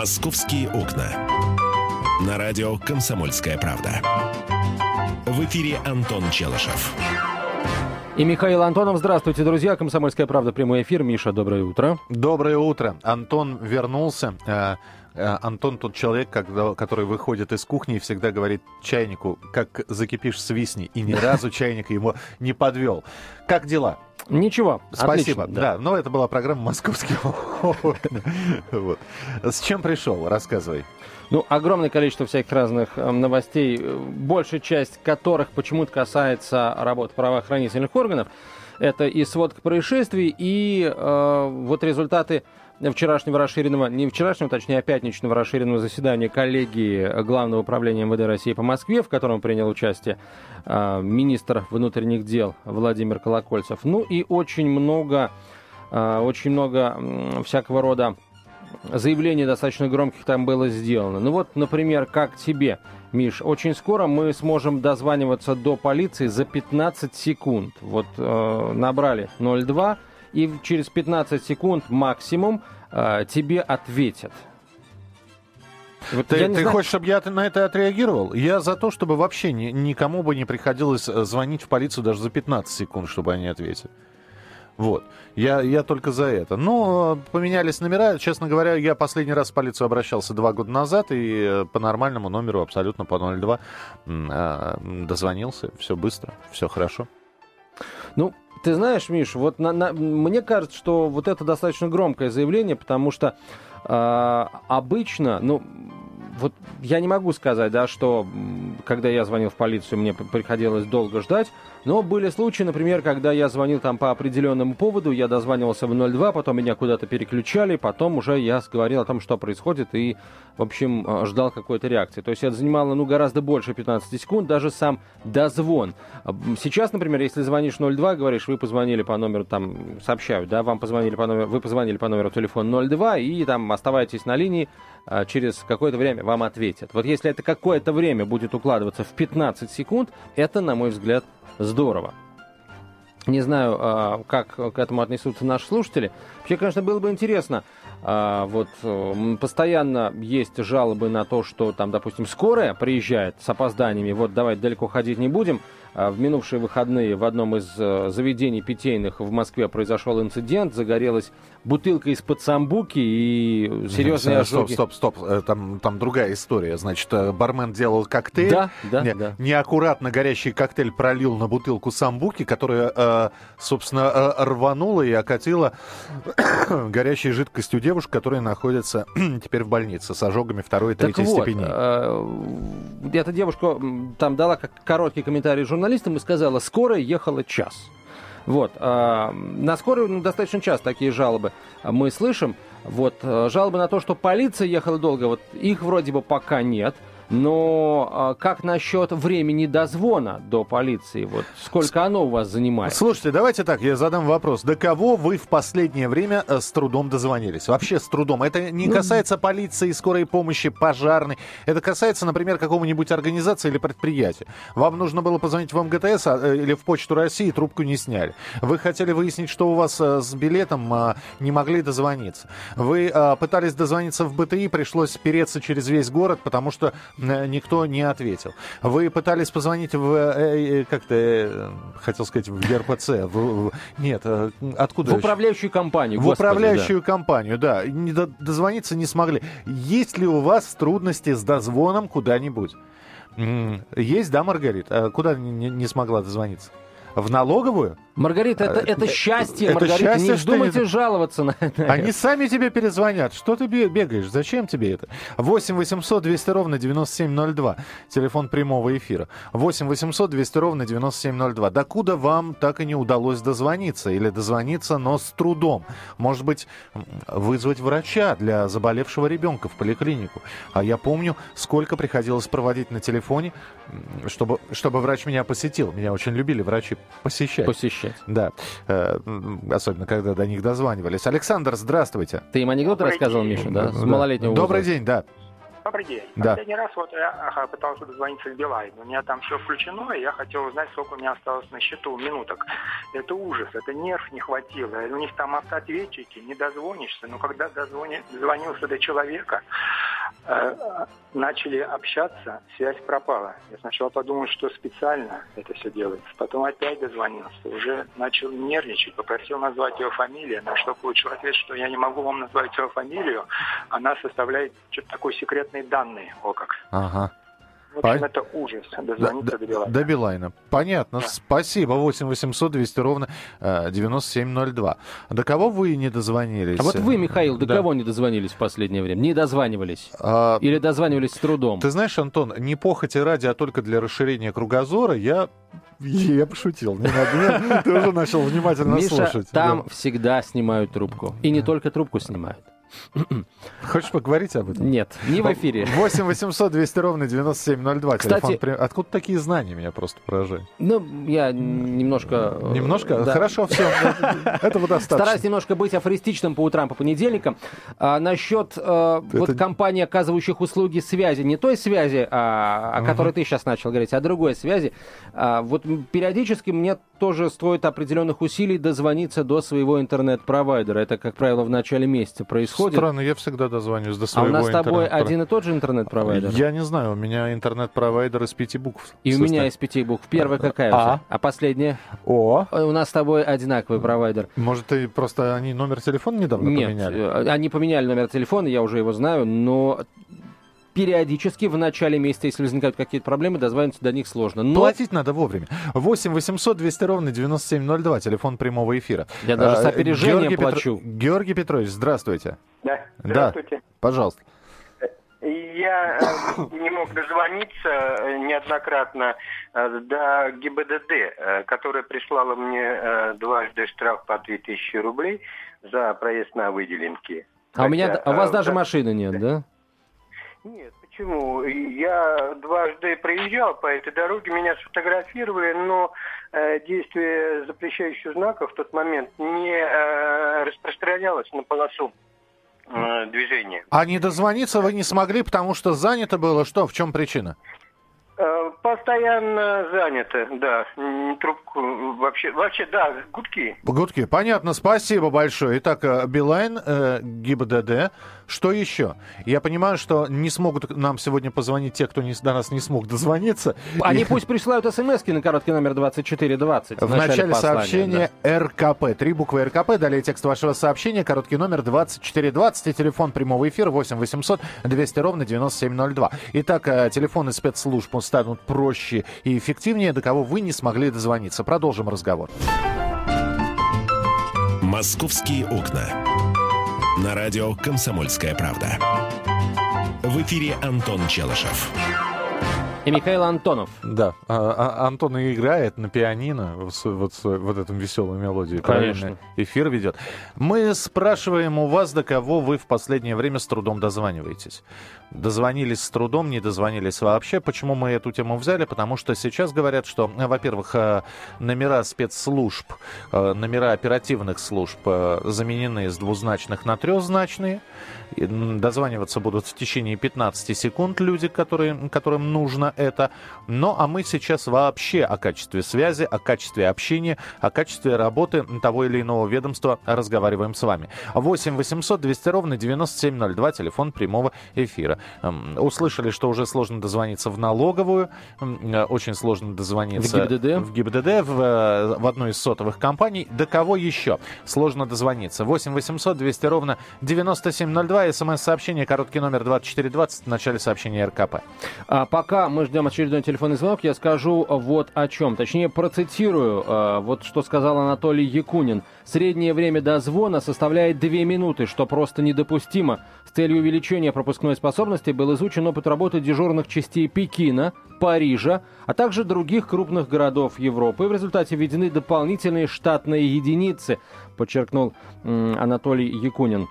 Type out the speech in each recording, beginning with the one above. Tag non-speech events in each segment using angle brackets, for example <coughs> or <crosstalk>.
«Московские окна». На радио «Комсомольская правда». В эфире Антон Челышев. И Михаил Антонов. Здравствуйте, друзья. «Комсомольская правда». Прямой эфир. Миша, доброе утро. Доброе утро. Антон вернулся. Э, Антон тот человек, когда, который выходит из кухни и всегда говорит чайнику, как закипишь, свистни. И ни разу чайник ему не подвел. Как дела? Ничего. Спасибо. Отлично, да. но это была программа «Московские окна». <laughs> Вот. С чем пришел? Рассказывай. Ну, огромное количество всяких разных э, новостей, большая часть которых почему-то касается работы правоохранительных органов. Это и сводка происшествий, и э, вот результаты вчерашнего расширенного, не вчерашнего, точнее, а пятничного расширенного заседания коллегии Главного управления МВД России по Москве, в котором принял участие э, министр внутренних дел Владимир Колокольцев. Ну и очень много, э, очень много всякого рода заявлений достаточно громких там было сделано. Ну вот, например, как тебе, Миш, очень скоро мы сможем дозваниваться до полиции за 15 секунд. Вот э, набрали 02, и через 15 секунд максимум э, тебе ответят. Вот ты ты знаю... хочешь, чтобы я на это отреагировал? Я за то, чтобы вообще ни, никому бы не приходилось э, звонить в полицию даже за 15 секунд, чтобы они ответили. Вот. Я, я только за это. Но поменялись номера. Честно говоря, я последний раз в полицию обращался два года назад и э, по нормальному номеру, абсолютно по 02, э, дозвонился. Все быстро, все хорошо. Ну, ты знаешь, Миш, вот на, на, мне кажется, что вот это достаточно громкое заявление, потому что э, обычно, ну, вот я не могу сказать, да, что когда я звонил в полицию, мне приходилось долго ждать, но были случаи, например, когда я звонил там по определенному поводу, я дозванивался в 02, потом меня куда-то переключали, потом уже я говорил о том, что происходит, и, в общем, э, ждал какой-то реакции. То есть это занимало, ну, гораздо больше 15 секунд, даже сам дозвон. Сейчас, например, если звонишь 02, говоришь, вы позвонили по номеру, там, сообщают, да, вам позвонили по номеру, вы позвонили по номеру телефона 02, и там оставайтесь на линии, а, через какое-то время вам ответят. Вот если это какое-то время будет укладываться в 15 секунд, это, на мой взгляд, здорово. Не знаю, а, как к этому отнесутся наши слушатели. Вообще, конечно, было бы интересно. А, вот постоянно есть жалобы на то, что там, допустим, скорая приезжает с опозданиями. Вот давай далеко ходить не будем. В минувшие выходные в одном из э, заведений питейных в Москве произошел инцидент. Загорелась бутылка из-под самбуки и серьезные ожоги. Стоп, стоп, стоп. Э, там, там другая история. Значит, э, бармен делал коктейль. Да, да, не, да. Неаккуратно горящий коктейль пролил на бутылку самбуки, которая, э, собственно, рванула и окатила <coughs> горящей жидкостью девушку, которая находится <coughs> теперь в больнице с ожогами второй и третьей так вот, степени. Эта девушка там дала короткий комментарий журналистам и сказала, скорая ехала час. Вот. А, на скорую ну, достаточно часто такие жалобы мы слышим. Вот. Э, жалобы на то, что полиция ехала долго, вот их вроде бы пока нет – но а, как насчет времени дозвона до полиции? Вот сколько оно у вас занимает? Слушайте, давайте так, я задам вопрос. До кого вы в последнее время э, с трудом дозвонились? Вообще с трудом. Это не ну... касается полиции, скорой помощи, пожарной. Это касается, например, какого-нибудь организации или предприятия. Вам нужно было позвонить в МГТС а, э, или в Почту России, трубку не сняли. Вы хотели выяснить, что у вас э, с билетом, а, не могли дозвониться. Вы пытались дозвониться в БТИ, пришлось переться через весь город, потому что никто не ответил. Вы пытались позвонить в, э, э, как-то, хотел сказать, в ГРПЦ. В, в, нет, э, откуда? В управляющую компанию. В господи, управляющую да. компанию, да. Не дозвониться не смогли. Есть ли у вас трудности с дозвоном куда-нибудь? Есть, да, Маргарита? Куда не, не смогла дозвониться? В налоговую? Маргарита, это, это счастье, это Маргарита, счастье, не вздумайте жаловаться на это. Они сами тебе перезвонят. Что ты бегаешь? Зачем тебе это? 8 800 200 ровно 9702. Телефон прямого эфира. 8 800 200 ровно 9702. Докуда вам так и не удалось дозвониться? Или дозвониться, но с трудом? Может быть, вызвать врача для заболевшего ребенка в поликлинику? А я помню, сколько приходилось проводить на телефоне, чтобы, чтобы врач меня посетил. Меня очень любили врачи посещать. Посещать. Да. Э, особенно, когда до них дозванивались. Александр, здравствуйте. Ты им анекдот Добрый рассказывал, день. Миша, да? С малолетнего Добрый день, да. Добрый день. Да. Последний раз вот я пытался дозвониться в Билайн. У меня там все включено, и я хотел узнать, сколько у меня осталось на счету минуток. Это ужас, это нерв не хватило. У них там автоответчики, не дозвонишься. Но когда дозвони, дозвонился до человека, начали общаться, связь пропала. Я сначала подумал, что специально это все делается. Потом опять дозвонился. Уже начал нервничать, попросил назвать его фамилию, на что получил ответ, что я не могу вам назвать его фамилию. Она составляет что-то такое секретные данные. О как. Ага. В общем, Пон- это ужас. До, Дозвониться до Билайна. до Билайна. Понятно. Да. Спасибо. 8 800 200 ровно э, 9702. До кого вы не дозвонились? А вот вы, Михаил, до Да. кого не дозвонились в последнее время? Не дозванивались? А, Или дозванивались с трудом? Ты знаешь, Антон, не похоти ради, а только для расширения кругозора, я... Я пошутил, не надо. Ты уже начал внимательно Миша, слушать. там Да. всегда снимают трубку. И не только трубку снимают. Хочешь поговорить об этом? Нет, не в эфире. 8 800 200 ровно 9702. Кстати- Телефон Откуда такие знания меня просто поражают? Ну, я немножко... э, Немножко? да. Хорошо, все. Этого достаточно. Стараюсь немножко быть афористичным по утрам, по понедельникам. А, насчет э, вот компании, оказывающих услуги связи, не той связи, а, о которой ты сейчас начал говорить, а другой связи. А, вот периодически мне тоже стоит определенных усилий дозвониться до своего интернет-провайдера. Это, как правило, в начале месяца происходит. Странно, я всегда дозвонюсь до а своего у нас с тобой один и тот же интернет-провайдер? Я не знаю, у меня интернет-провайдер из пяти букв. И у меня состоит. из пяти букв. Первая какая А. у тебя? А последняя? О, Э, У нас с тобой одинаковый провайдер. может, ты просто они номер телефона недавно Нет, поменяли? э, они поменяли номер телефона, я уже его знаю, но периодически в начале месяца, если возникают какие-то проблемы, дозвониться до них сложно. Но Платить надо вовремя. 8 800 200 ровно 9702, телефон прямого эфира. Я даже с А, опережением Георгий плачу. Георгий Петрович, здравствуйте. Да. Да. Здравствуйте. Пожалуйста. Я э, не мог дозвониться э, неоднократно э, до ГИБДД, которая прислала мне дважды штраф по 2000 рублей за проезд на выделенке. а у меня, Хотя, а у вас э, даже да- машины нет, да? Нет, почему? Я дважды проезжал по этой дороге, меня сфотографировали, но э, действие запрещающих знаков в тот момент не э, распространялось на полосу э, движения. А не дозвониться вы не смогли, потому что занято было? Что, в чем причина? Э, Постоянно занято, да. Трубку вообще, вообще, да, гудки. Гудки. Понятно, спасибо большое. Итак, э, Билайн, э, ГИБДД. Что еще? Я понимаю, что не смогут нам сегодня позвонить те, кто не, до нас не смог дозвониться. Они И пусть присылают смс на короткий номер 2420. в начале послания, сообщения РКП. Три буквы РКП. Далее текст вашего сообщения. Короткий номер 2420 и телефон прямого эфира 8 800 200 ровно 9702. Итак, э, телефоны спецслужб станут проще и эффективнее, до кого вы не смогли дозвониться. Продолжим разговор. «Московские окна». На радио «Комсомольская правда». В эфире Антон Челышев. И Михаил Антонов. Да, а- а- Антон и играет на пианино вот, с- вот, вот эту веселую мелодию. Конечно. правильно? Эфир ведет. Мы спрашиваем у вас, до кого вы в последнее время с трудом дозваниваетесь. Дозвонились с трудом, не дозвонились вообще. Почему мы эту тему взяли? Потому что сейчас говорят, что, э, во-первых, э, номера спецслужб, э, номера оперативных служб заменены с двузначных на трехзначные. Дозваниваться будут в течение 15 секунд люди, которые, которым нужно это. Ну, а мы сейчас вообще о качестве связи, о качестве общения, о качестве работы того или иного ведомства разговариваем с вами. 8 800 200 ровно 9702, телефон прямого эфира. Эм, Услышали, что уже сложно дозвониться в налоговую, м, э, очень сложно дозвониться В ГИБДД? в ГИБДД, в, э, в одной из сотовых компаний. До кого еще сложно дозвониться? 8 800 200 ровно 9702, смс-сообщение, короткий номер 2420, в начале сообщения РКП. А пока мы ждем очередной телефонный звонок, я скажу вот о чем. Точнее, процитирую а, вот что сказал Анатолий Якунин. Среднее время дозвона составляет 2 минуты, что просто недопустимо. С целью увеличения пропускной способности был изучен опыт работы дежурных частей Пекина, Парижа, а также других крупных городов Европы. В результате введены дополнительные штатные единицы, подчеркнул Анатолий Якунин.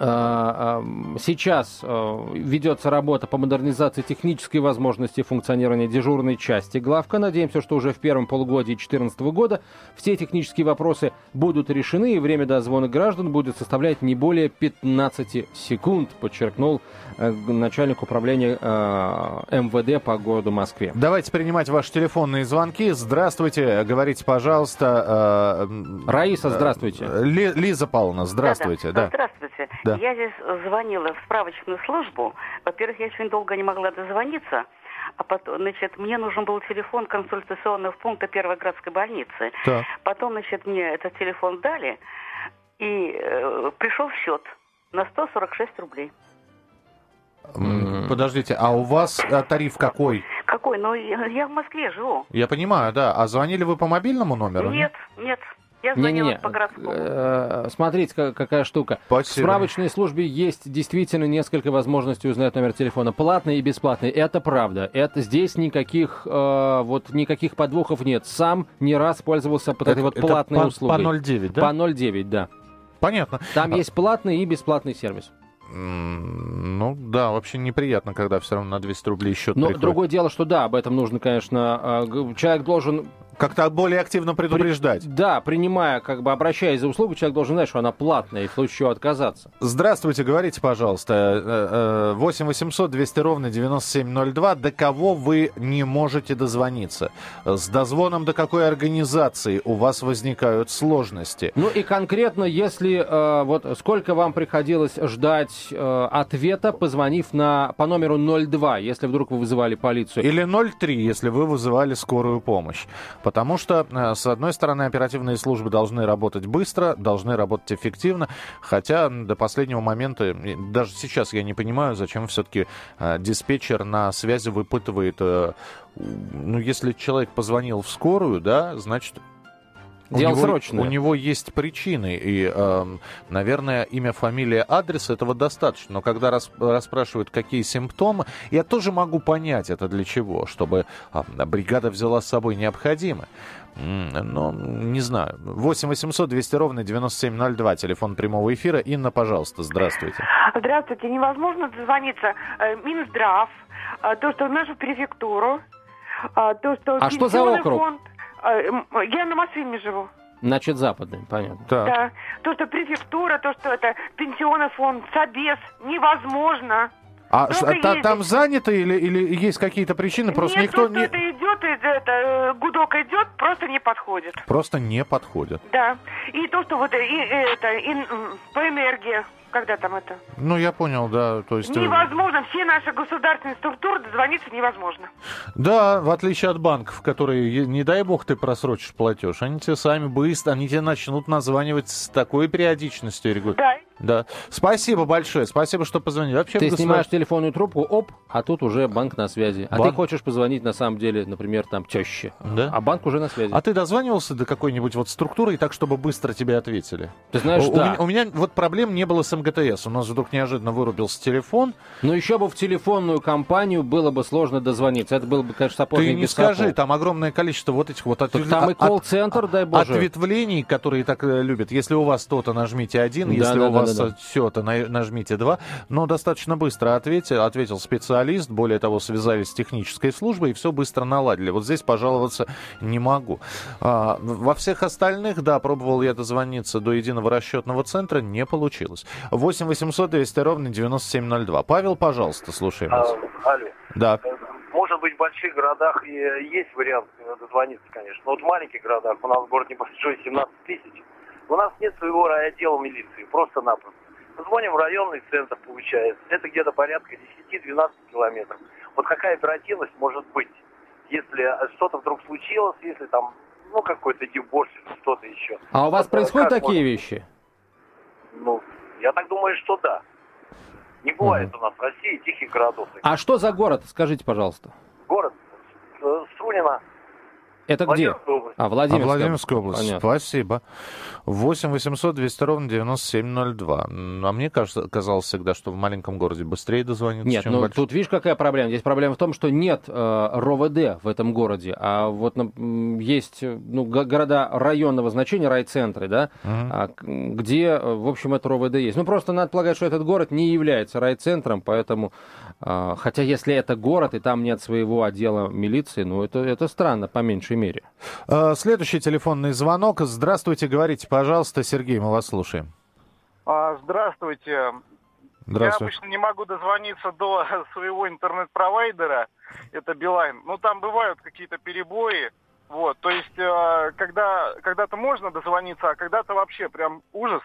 а, сейчас а, ведется работа по модернизации технической возможности функционирования дежурной части главка. Надеемся, что уже в первом полугодии 2014 года все технические вопросы будут решены, и время дозвона граждан будет составлять не более 15 секунд, подчеркнул э, начальник управления э, МВД по городу Москве. Давайте принимать ваши телефонные звонки. Здравствуйте, говорите, пожалуйста. Э, Раиса, здравствуйте. Лиза Павловна, здравствуйте. Да, да. Здравствуйте. Да. Я здесь звонила в справочную службу. Во-первых, я очень долго не могла дозвониться. А потом, значит, мне нужен был телефон консультационного пункта Первой городской больницы. Так. Потом, значит, мне этот телефон дали, и э, пришел счет на 146 рублей. Подождите, а у вас а, тариф какой? Какой? Ну, я в Москве живу. Я понимаю, да. А звонили вы по мобильному номеру? Нет, нет. Я звонила не, не, по городскому. Э, смотрите, какая штука. Спасибо. В справочной службе есть действительно несколько возможностей узнать номер телефона. Платный и бесплатный. Это правда. Это здесь никаких, э, вот, никаких подвохов нет. Сам не раз пользовался вот этой вот платной по, услугой. По 0,9, да? По 0,9, да. Понятно. Там а... есть платный и бесплатный сервис. Ну да, вообще неприятно, когда все равно на 200 рублей счет Но приходит. другое дело, что да, об этом нужно, конечно, а, человек должен как-то более активно предупреждать. При, да, принимая, как бы обращаясь за услугу, человек должен знать, что она платная, и в случае чего отказаться. Здравствуйте, говорите, пожалуйста. 8 800 200 ровно 9702. До кого вы не можете дозвониться? С дозвоном до какой организации у вас возникают сложности? Ну и конкретно, если э, вот сколько вам приходилось ждать э, ответа, позвонив на, по номеру 02, если вдруг вы вызывали полицию. Или 03, если вы вызывали скорую помощь. Потому что, э, с одной стороны, оперативные службы должны работать быстро, должны работать эффективно, хотя до последнего момента, даже сейчас я не понимаю, зачем все-таки э, диспетчер на связи выпытывает, э, ну, если человек позвонил в скорую, да, значит, Дело у него, срочное. У него есть причины, и, э, наверное, имя, фамилия, адрес этого достаточно. Но когда рас, расспрашивают, какие симптомы, я тоже могу понять, это для чего. Чтобы э, бригада взяла с собой необходимое. Но не знаю. 8 800 200 ровно 9702, телефон прямого эфира. Инна, пожалуйста, здравствуйте. Здравствуйте. Невозможно дозвониться. Э, Минздрав, э, то, что в нашу префектуру, э, то, что... А что за округ? Фонд, а, я на Москве живу. Значит, западный, понятно. Так. Да. То, что префектура, то, что это пенсионный фонд, собес, невозможно. А та, там занято или, или есть какие-то причины? Просто Нет, никто не... это идет, это, э, гудок идет, просто не подходит. Просто не подходит. Да. И то, что вот и, это, и, по энергии когда там это? Ну, я понял, да. То есть... Э, невозможно. Все наши государственные структуры дозвониться невозможно. Да, в отличие от банков, которые, не дай бог, ты просрочишь платеж, они тебе сами быстро, они тебе начнут названивать с такой периодичностью регулярно. Да. Да. Спасибо большое. Спасибо, что позвонили. Вообще, ты государ... снимаешь телефонную трубку, оп, а тут уже банк на связи. А банк? ты хочешь позвонить, на самом деле, например, там, теще. Да? А банк уже на связи. А ты дозванивался до какой-нибудь вот структуры и так, чтобы быстро тебе ответили? Ты знаешь, у, да. У меня, у меня вот проблем не было с МГТС. У нас вдруг неожиданно вырубился телефон. Но еще бы в телефонную компанию было бы сложно дозвониться. Это было бы, конечно, сапожник Ты не скажи, сапог. там огромное количество вот этих вот ответвлений. Там и колл-центр, дай боже. Ответвлений, которые так э, любят. Если у вас то-то, нажмите один. Да, если да, у да, вас да, да. все-то, нажмите два. Но достаточно быстро ответил, ответил специалист. Более того, связались с технической службой и все быстро наладили. Вот здесь пожаловаться не могу. А, во всех остальных, да, пробовал я дозвониться до единого расчетного центра, не получилось. 8 800 200 ровно 9702. Павел, пожалуйста, слушаем вас. А, алло. Да. Может быть, в больших городах есть вариант дозвониться, конечно. Но вот в маленьких городах, у нас город небольшой, 17 тысяч, у нас нет своего райотдела милиции, просто-напросто. Звоним в районный центр, получается. Это где-то порядка 10-12 километров. Вот какая оперативность может быть, если что-то вдруг случилось, если там, ну, какой-то дебош, что-то еще. А у вас вот, происходят такие может... вещи? Ну, я так думаю, что да. Не бывает угу. у нас в России тихих городов. А что за город? Скажите, пожалуйста. Город э, Струнино. Это где? А, Владимирская, а, Владимирская область. Понятно. Спасибо. 8 800 200 ровно 9702. А мне кажется, казалось всегда, что в маленьком городе быстрее дозвониться, Нет, ну тут видишь, какая проблема? Здесь проблема в том, что нет э, РОВД в этом городе, а вот ну, есть ну, города районного значения, райцентры, да, угу. где, в общем, это РОВД есть. Ну, просто надо полагать, что этот город не является райцентром, поэтому, э, хотя если это город, и там нет своего отдела милиции, ну, это, это странно, по меньшей мере. Э, следующий телефонный звонок. Здравствуйте, говорите, пожалуйста, Сергей, мы вас слушаем. А, здравствуйте. Здравствуйте. Я обычно не могу дозвониться до <laughs> своего интернет-провайдера, это Билайн. Ну, там бывают какие-то перебои. Вот, то есть, э, когда, когда-то можно дозвониться, а когда-то вообще прям ужас.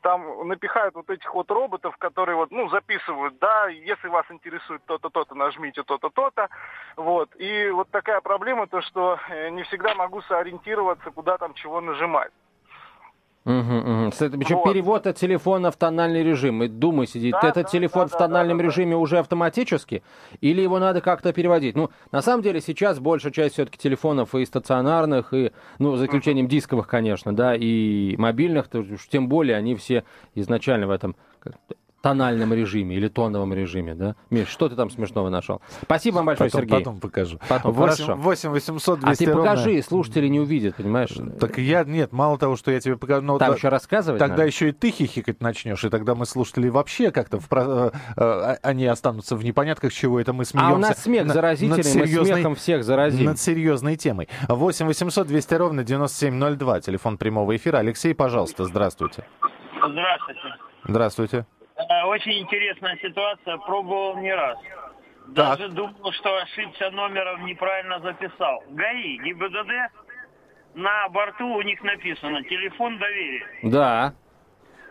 Там напихают вот этих вот роботов, которые вот, ну, записывают, да, если вас интересует то-то, то-то, нажмите то-то, то-то. Вот, и вот такая проблема, то, что э, не всегда могу сориентироваться, куда там чего нажимать. Угу, угу. Причем вот. перевод от телефона в тональный режим. И думай сидит, да, этот да, телефон да, в тональном да, да, режиме да. уже автоматически, или его надо как-то переводить? Ну, на самом деле сейчас большая часть все-таки телефонов и стационарных, и, ну, за исключением дисковых, конечно, да, и мобильных, тем более они все изначально в этом тональном режиме или тоновом режиме, да? Миш, что ты там смешного нашел? Спасибо вам большое, потом, Сергей. Потом покажу. Потом, 8, хорошо. 8 800 200 А ты покажи, ровно... слушатели не увидят, понимаешь? Так я, нет, мало того, что я тебе покажу... Но там да, еще рассказывать Тогда надо. еще и ты хихикать начнешь, и тогда мы слушатели вообще как-то... В, э, э, они останутся в непонятках, чего это мы смеемся. А у нас смех на, заразительный, серьезной, мы смехом всех заразим. Над серьезной темой. 8 800 200 ровно 9702, телефон прямого эфира. Алексей, пожалуйста, здравствуйте. Здравствуйте. Здравствуйте. Очень интересная ситуация, пробовал не раз. Даже так. думал, что ошибся номером, неправильно записал. ГАИ, ГИБДД, на борту у них написано телефон доверия. Да.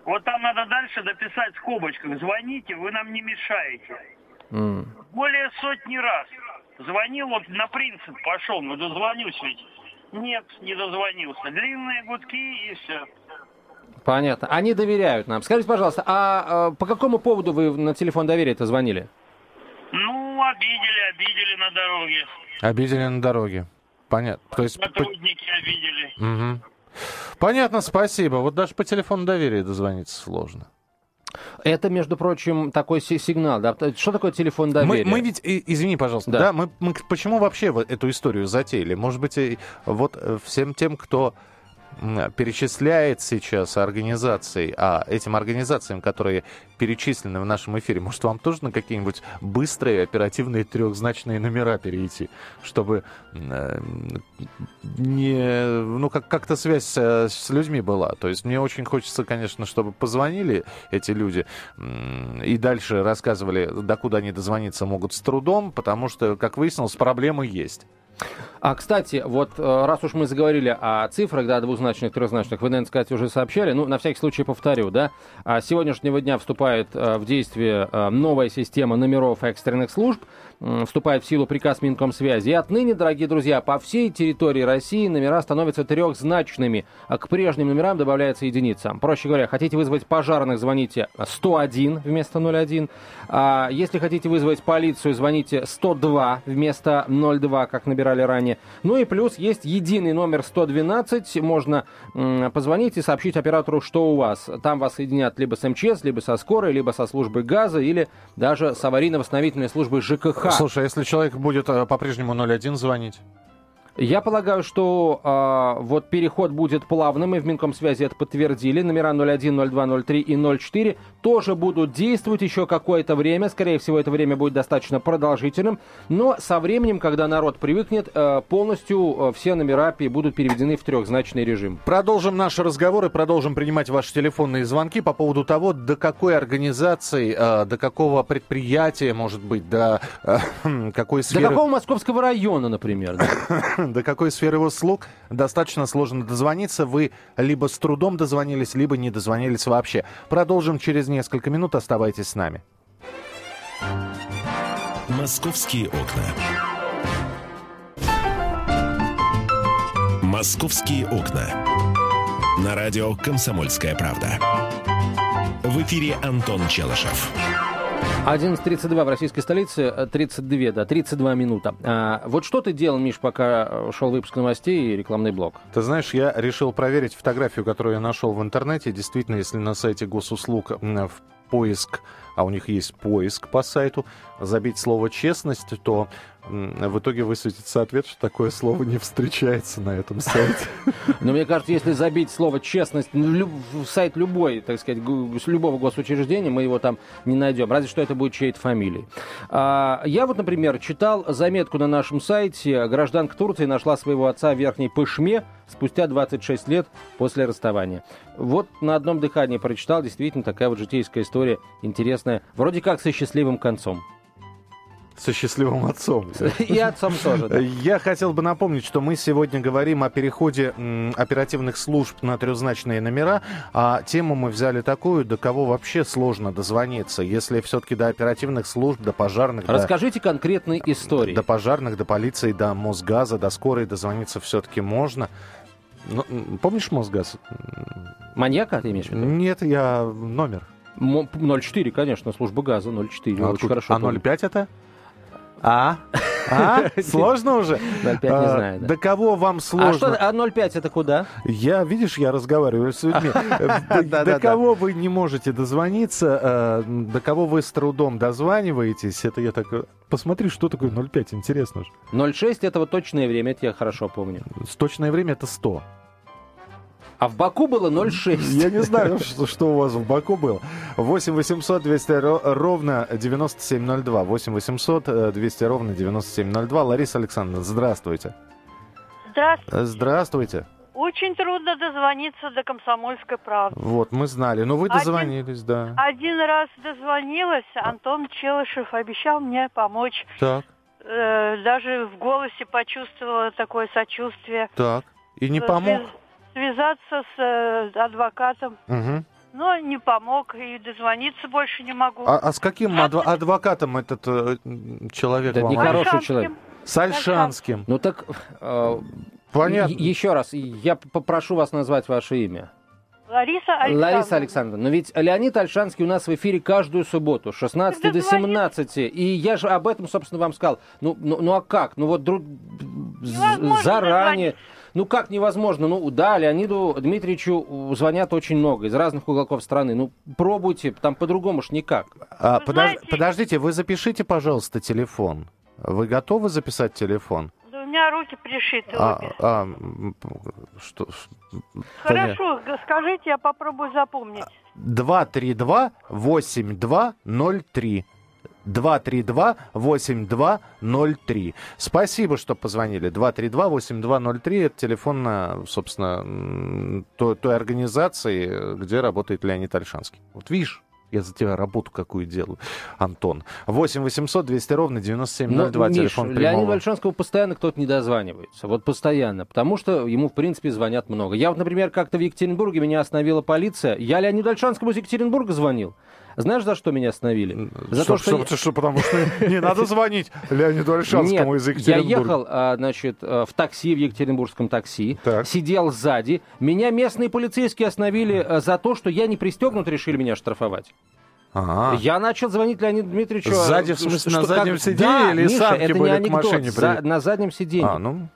Вот там надо дальше дописать в скобочках. Звоните, вы нам не мешаете. Mm. Более сотни раз. Звонил, вот на принцип пошел, ну дозвонюсь ведь. Нет, не дозвонился. Длинные гудки и все. Понятно. Они доверяют нам. Скажите, пожалуйста, а, а по какому поводу вы на телефон доверия-то звонили? Ну, обидели, обидели на дороге. Обидели на дороге. Понятно. То есть... Сотрудники обидели. Угу. Понятно, спасибо. Вот даже по телефону доверия дозвониться сложно. Это, между прочим, такой сигнал, да? Что такое телефон доверия? Мы, мы ведь, извини, пожалуйста, да, да мы, мы почему вообще эту историю затеяли? Может быть, вот э, всем тем, кто перечисляет сейчас организации, а этим организациям, которые перечислены в нашем эфире, может, вам тоже на какие-нибудь быстрые, оперативные трехзначные номера перейти, чтобы э, не, ну, как- как-то связь с, с людьми была. То есть мне очень хочется, конечно, чтобы позвонили эти люди и дальше рассказывали, докуда они дозвониться могут с трудом, потому что, как выяснилось, проблемы есть. А, кстати, вот э, раз уж мы заговорили о цифрах, да, двузначных, трехзначных, вы, наверное, сказать, уже сообщали, ну, на всякий случай повторю, да, а с сегодняшнего дня вступает э, в действие э, новая система номеров экстренных служб, вступает в силу приказ Минкомсвязи. И отныне, дорогие друзья, по всей территории России номера становятся трехзначными, а к прежним номерам добавляется единица. Проще говоря, хотите вызвать пожарных, звоните 101 вместо 01. А если хотите вызвать полицию, звоните 102 вместо 02, как набирали ранее. Ну и плюс есть единый номер 112. Можно позвонить и сообщить оператору, что у вас. Там вас соединят либо с МЧС, либо со скорой, либо со службой газа, или даже с аварийно-восстановительной службой ЖКХ. Слушай, а если человек будет э, по-прежнему 01 звонить? Я полагаю, что э, вот переход будет плавным, и в Минкомсвязи это подтвердили. Номера 01, 02, 03 и 04 тоже будут действовать еще какое-то время. Скорее всего, это время будет достаточно продолжительным. Но со временем, когда народ привыкнет, э, полностью э, все номера будут переведены в трехзначный режим. Продолжим наши разговоры, продолжим принимать ваши телефонные звонки по поводу того, до какой организации, э, до какого предприятия, может быть, до э, <clears throat> какой сферы... До какого московского района, например. <laughs> <clears throat> до какой сферы услуг достаточно сложно дозвониться. Вы либо с трудом дозвонились, либо не дозвонились вообще. Продолжим через несколько минут. Оставайтесь с нами. Московские окна. Московские окна. На радио «Комсомольская правда». В эфире Антон Челышев. 11.32 в российской столице, 32, да, 32 минута. А, вот что ты делал, Миш, пока шел выпуск новостей и рекламный блок? Ты знаешь, я решил проверить фотографию, которую я нашел в интернете. Действительно, если на сайте госуслуг в поиск, а у них есть поиск по сайту, забить слово «честность», то в итоге высветится ответ, что такое слово не встречается на этом сайте. <laughs> Но мне кажется, если забить слово «честность» в сайт любой, так сказать, любого госучреждения, мы его там не найдем. Разве что это будет чьей-то фамилией. А, я вот, например, читал заметку на нашем сайте. Гражданка Турции нашла своего отца в Верхней Пышме спустя 26 лет после расставания. Вот на одном дыхании прочитал. Действительно, такая вот житейская история интересная. Вроде как со счастливым концом со счастливым отцом. <laughs> И отцом тоже. Да. Я хотел бы напомнить, что мы сегодня говорим о переходе оперативных служб на трехзначные номера, а тему мы взяли такую, до кого вообще сложно дозвониться, если все-таки до оперативных служб, до пожарных... Расскажите до, конкретные истории. До пожарных, до полиции, до Мосгаза, до скорой дозвониться все-таки можно. Ну, помнишь Мосгаз? Маньяка ты имеешь в виду? Нет, я номер. 04, конечно, служба газа 04. А, очень хорошо а 05 это? А? А? <laughs> Сложно уже? 0,5 не а, знаю. Да. До кого вам сложно? А, а 0,5 это куда? Я, видишь, я разговариваю с людьми. <laughs> До кого вы не можете дозвониться, э, до кого вы с трудом дозваниваетесь, это я так... Посмотри, что такое 0,5, интересно же. 0,6 это вот точное время, это я хорошо помню. Точное время это 100. А в Баку было 0,6. Я не знаю, <laughs> что, что у вас в Баку было. 8 800 200 ровно 9702. 8 800 200 ровно 9702. Лариса Александровна, здравствуйте. Здравствуйте. Здравствуйте. Очень трудно дозвониться до комсомольской правды. Вот, мы знали. Но вы дозвонились, один, да. Один раз дозвонилась, Антон Челышев обещал мне помочь. Так. Э, даже в голосе почувствовала такое сочувствие. Так. И не помог? Связаться с э, адвокатом. Угу. Но не помог, и дозвониться больше не могу. А, а с каким адв- адвокатом этот э, человек да, вам? Нехороший человек. С Альшанским. Ну так, э, Понятно. еще раз, я попрошу вас назвать ваше имя. Лариса Александровна. Лариса Александровна. Но ведь Леонид Альшанский у нас в эфире каждую субботу, 16 до 17. И я же об этом, собственно, вам сказал. Ну, ну, ну а как? Ну вот друг... заранее... Ну как невозможно? Ну да, Леониду Дмитриевичу звонят очень много из разных уголков страны. Ну пробуйте, там по-другому ж никак. А, подож... знаете... Подождите, вы запишите, пожалуйста, телефон. Вы готовы записать телефон? Да у меня руки пришиты а, обе. А, что, Хорошо, понятно. скажите, я попробую запомнить. 232-8203. 232-8203. Спасибо, что позвонили. 232-8203 это телефон, на, собственно, той, той организации, где работает Леонид Альшанский. Вот видишь, я за тебя работу какую делаю, Антон. 8 800 200 ровно 9702, ну, телефон Миш, прямого. Леониду Альшанскому постоянно кто-то не дозванивается. Вот постоянно. Потому что ему, в принципе, звонят много. Я вот, например, как-то в Екатеринбурге меня остановила полиция. Я Леониду Альшанскому из Екатеринбурга звонил. Знаешь, за что меня остановили? За что, то, что... что, что потому что не надо звонить Леониду Альшанскому из Екатеринбурга. я ехал, а, значит, а, в такси, в екатеринбургском такси, сидел сзади. Меня местные полицейские остановили а, за то, что я не пристегнут, решили меня штрафовать. Ага. Я начал звонить Леониду Дмитриевичу. Сзади, в смысле, что, на заднем как... сиденье да, или Миша, санки это были не анекдот, к машине? За, на заднем сиденье. А, ну,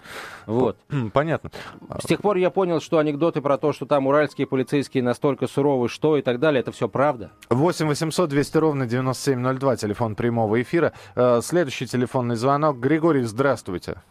вот. Понятно. С тех пор я понял, что анекдоты про то, что там уральские полицейские настолько суровы, что и так далее, это все правда. 8 800 200 ровно 9702, телефон прямого эфира. Э, следующий телефонный звонок. Григорий, здравствуйте.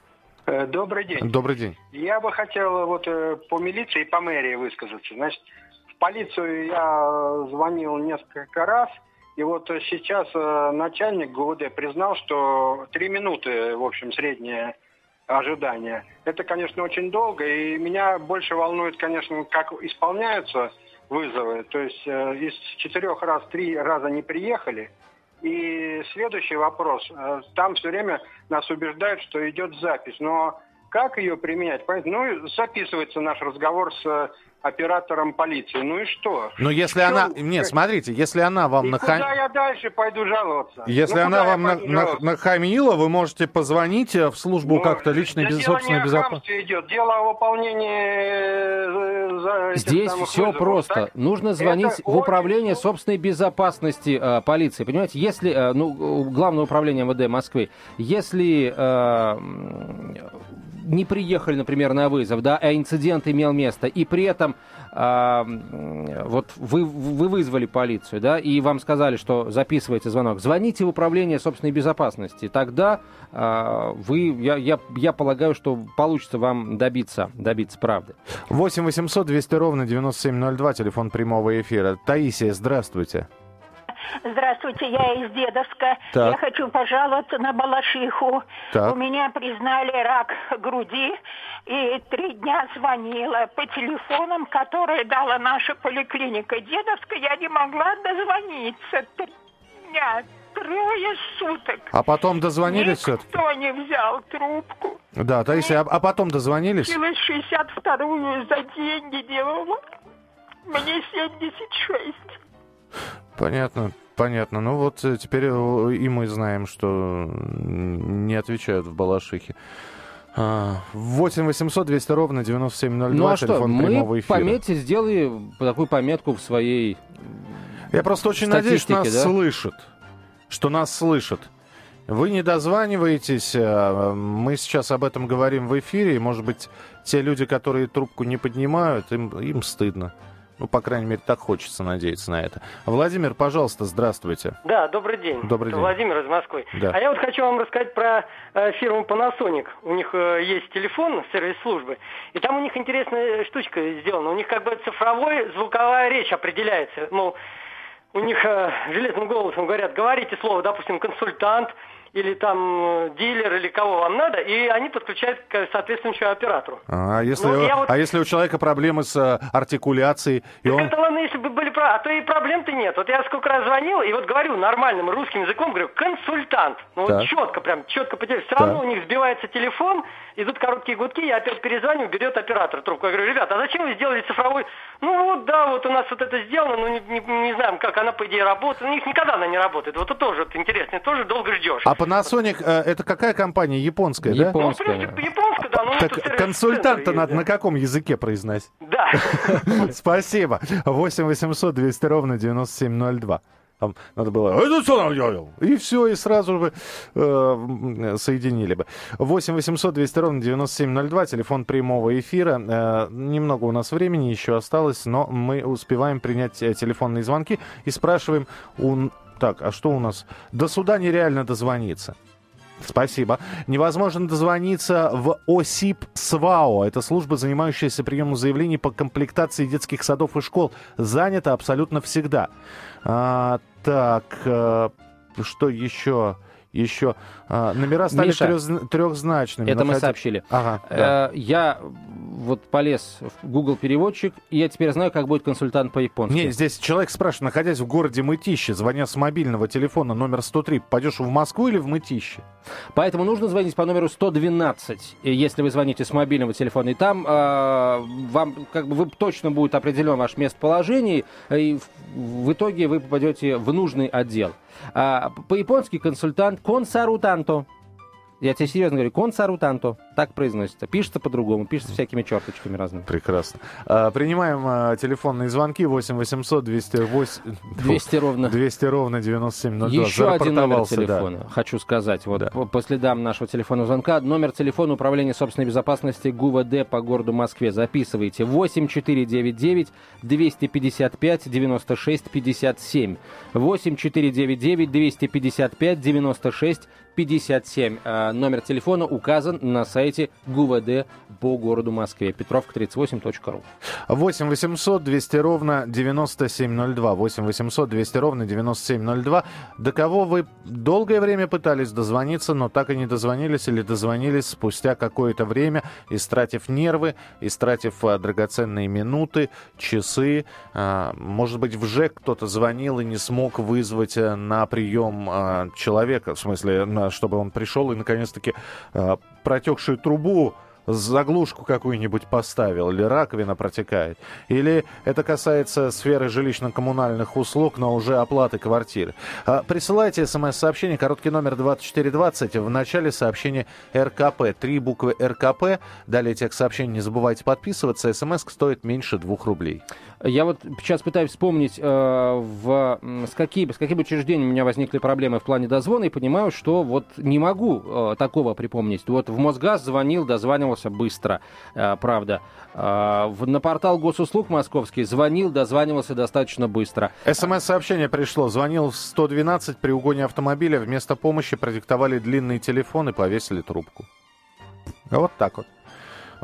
Э, добрый день. Добрый день. Я бы хотел вот э, по милиции и по мэрии высказаться. Значит, в полицию я звонил несколько раз, и вот сейчас начальник ГУВД признал, что три минуты, в общем, среднее ожидание. Это, конечно, очень долго, и меня больше волнует, конечно, как исполняются вызовы. То есть э, из четырех раз три раза не приехали. И следующий вопрос. Э, там все время нас убеждают, что идет запись. Но как ее применять? Ну, записывается наш разговор с оператором полиции. Ну и что? Ну если что? она... Нет, смотрите, если она вам... И нахам... куда я дальше пойду жаловаться? Если ну, она вам на, на, нахамила, вы можете позвонить в службу ну, как-то личной без... собственной безопасности. идет, дело о выполнении... Э, Здесь все вызовов, просто. Так? Нужно звонить Это в управление очень... собственной безопасности э, полиции. Понимаете, если... Э, ну, Главное управление МВД Москвы. Если... Э, не приехали, например, на вызов, да, а инцидент имел место, и при этом э, вот вы, вы вызвали полицию, да, и вам сказали, что записывайте звонок, звоните в управление собственной безопасности, тогда э, вы, я, я, я полагаю, что получится вам добиться, добиться правды. 8 800 200 ровно 9702, телефон прямого эфира. Таисия, здравствуйте. Здравствуйте, я из Дедовска. Так. Я хочу пожаловаться на Балашиху. Так. У меня признали рак груди, и три дня звонила по телефонам, которые дала наша поликлиника Дедовска. Я не могла дозвониться. Три дня, трое суток. А потом дозвонились все-таки? Никто не взял трубку. Да, Таисия, а, а потом дозвонились? Я 62-ю за деньги делала. Мне 76. Понятно, понятно. Ну вот э, теперь э, и мы знаем, что не отвечают в Балашихе. 8 800 200 ровно 9702, ну, а телефон что, прямого эфира. пометьте, сделай такую пометку в своей Я просто очень надеюсь, что нас да? слышат. Что нас слышат. Вы не дозваниваетесь, э, мы сейчас об этом говорим в эфире, и, может быть, те люди, которые трубку не поднимают, им, им стыдно. Ну, по крайней мере, так хочется надеяться на это. Владимир, пожалуйста, здравствуйте. Да, добрый день. Добрый день. Владимир из Москвы. Да. А я вот хочу вам рассказать про э, фирму Panasonic. У них э, есть телефон, сервис службы, и там у них интересная штучка сделана. У них как бы цифровой звуковая речь определяется. Мол, у них э, железным голосом говорят, говорите слово, допустим, консультант, или там э, дилер, или кого вам надо, и они подключают к соответствующему оператору. А если, ну, вот... а если у человека проблемы с э, артикуляцией? И он... это ладно, если бы были а то и проблем-то нет. Вот я сколько раз звонил, и вот говорю нормальным русским языком, говорю, консультант. Ну вот четко, прям четко потерял. Все равно у них сбивается телефон, идут короткие гудки, я опять перезвоню, берет оператор трубку. Я говорю, ребята, а зачем вы сделали цифровой? Ну вот, да, вот у нас вот это сделано, но не, не, не знаем, как она, по идее, работает. У них никогда она не работает. Вот это тоже вот, интересно, тоже долго ждешь. А Panasonic, э, это какая компания? Японская, да? Японская. Ну, в принципе, японская, да. Ну, так консультанта надо на каком языке произносить? Да. <laughs> Спасибо. 8 800 200 ровно 9702. Там надо было и все, и сразу же э, соединили бы. 8 800 200 ровно 9702, телефон прямого эфира. Э, немного у нас времени еще осталось, но мы успеваем принять э, телефонные звонки и спрашиваем у... Так, а что у нас? До суда нереально дозвониться. Спасибо. Невозможно дозвониться в ОСИП СВАО. Это служба, занимающаяся приемом заявлений по комплектации детских садов и школ. Занята абсолютно всегда. А, так, а, что еще? Еще а, номера стали Миша, трех, трехзначными. Это находя... мы сообщили. Ага, э, да. Я вот полез в Google переводчик, и я теперь знаю, как будет консультант по-японски. Не, здесь человек спрашивает, находясь в городе Мытище, звоня с мобильного телефона номер 103, пойдешь в Москву или в Мытище? Поэтому нужно звонить по номеру 112, если вы звоните с мобильного телефона. И там э, вам как бы вы точно будет определен ваше местоположение, и в, в итоге вы попадете в нужный отдел. А, по-японски консультант консарутанто. Я тебе серьезно говорю, консару танто. Так произносится. Пишется по-другому, пишется всякими черточками разными. Прекрасно. А, принимаем а, телефонные звонки 8 800 208... 200 ровно. 200 ровно 9702. Еще один номер телефона, да. хочу сказать. Вот да. по, по следам нашего телефонного звонка. Номер телефона Управления собственной безопасности ГУВД по городу Москве. Записывайте. 8499 255 96 57. 8499 255 96 57. Номер телефона указан на сайте ГУВД по городу Москве. Петровка 38.ру. 8 800 200 ровно 9702. 8 800 200 ровно 9702. До кого вы долгое время пытались дозвониться, но так и не дозвонились или дозвонились спустя какое-то время, истратив нервы, истратив а, драгоценные минуты, часы. А, может быть, в ЖЭК кто-то звонил и не смог вызвать э, на прием человека, в смысле, чтобы он пришел и наконец-таки э, протекшую трубу заглушку какую-нибудь поставил, или раковина протекает. Или это касается сферы жилищно-коммунальных услуг, но уже оплаты квартиры. А, присылайте смс-сообщение, короткий номер 2420, в начале сообщения РКП. Три буквы РКП. Далее текст сообщения не забывайте подписываться. СМС стоит меньше двух рублей. Я вот сейчас пытаюсь вспомнить, э, в, с, какими, с какими учреждениями у меня возникли проблемы в плане дозвона, и понимаю, что вот не могу э, такого припомнить. Вот в Мосгаз звонил, дозванивался быстро, э, правда. На портал госуслуг московский звонил, дозванивался достаточно быстро. СМС-сообщение пришло. Звонил в 112 при угоне автомобиля. Вместо помощи продиктовали длинный телефон и повесили трубку. Вот так вот.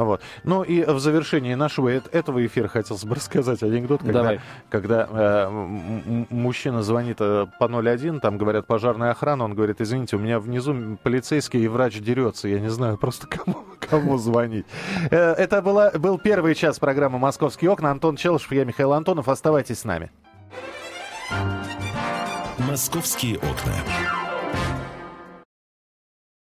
Вот. Ну и в завершении нашего этого эфира хотелось бы рассказать анекдот, когда, Давай. когда э, мужчина звонит э, по 01, там говорят пожарная охрана, он говорит, извините, у меня внизу полицейский и врач дерется, я не знаю просто <laughs> кому, кому звонить. Э, это была, был первый час программы «Московские окна». Антон Челышев, я Михаил Антонов. Оставайтесь с нами. «Московские окна».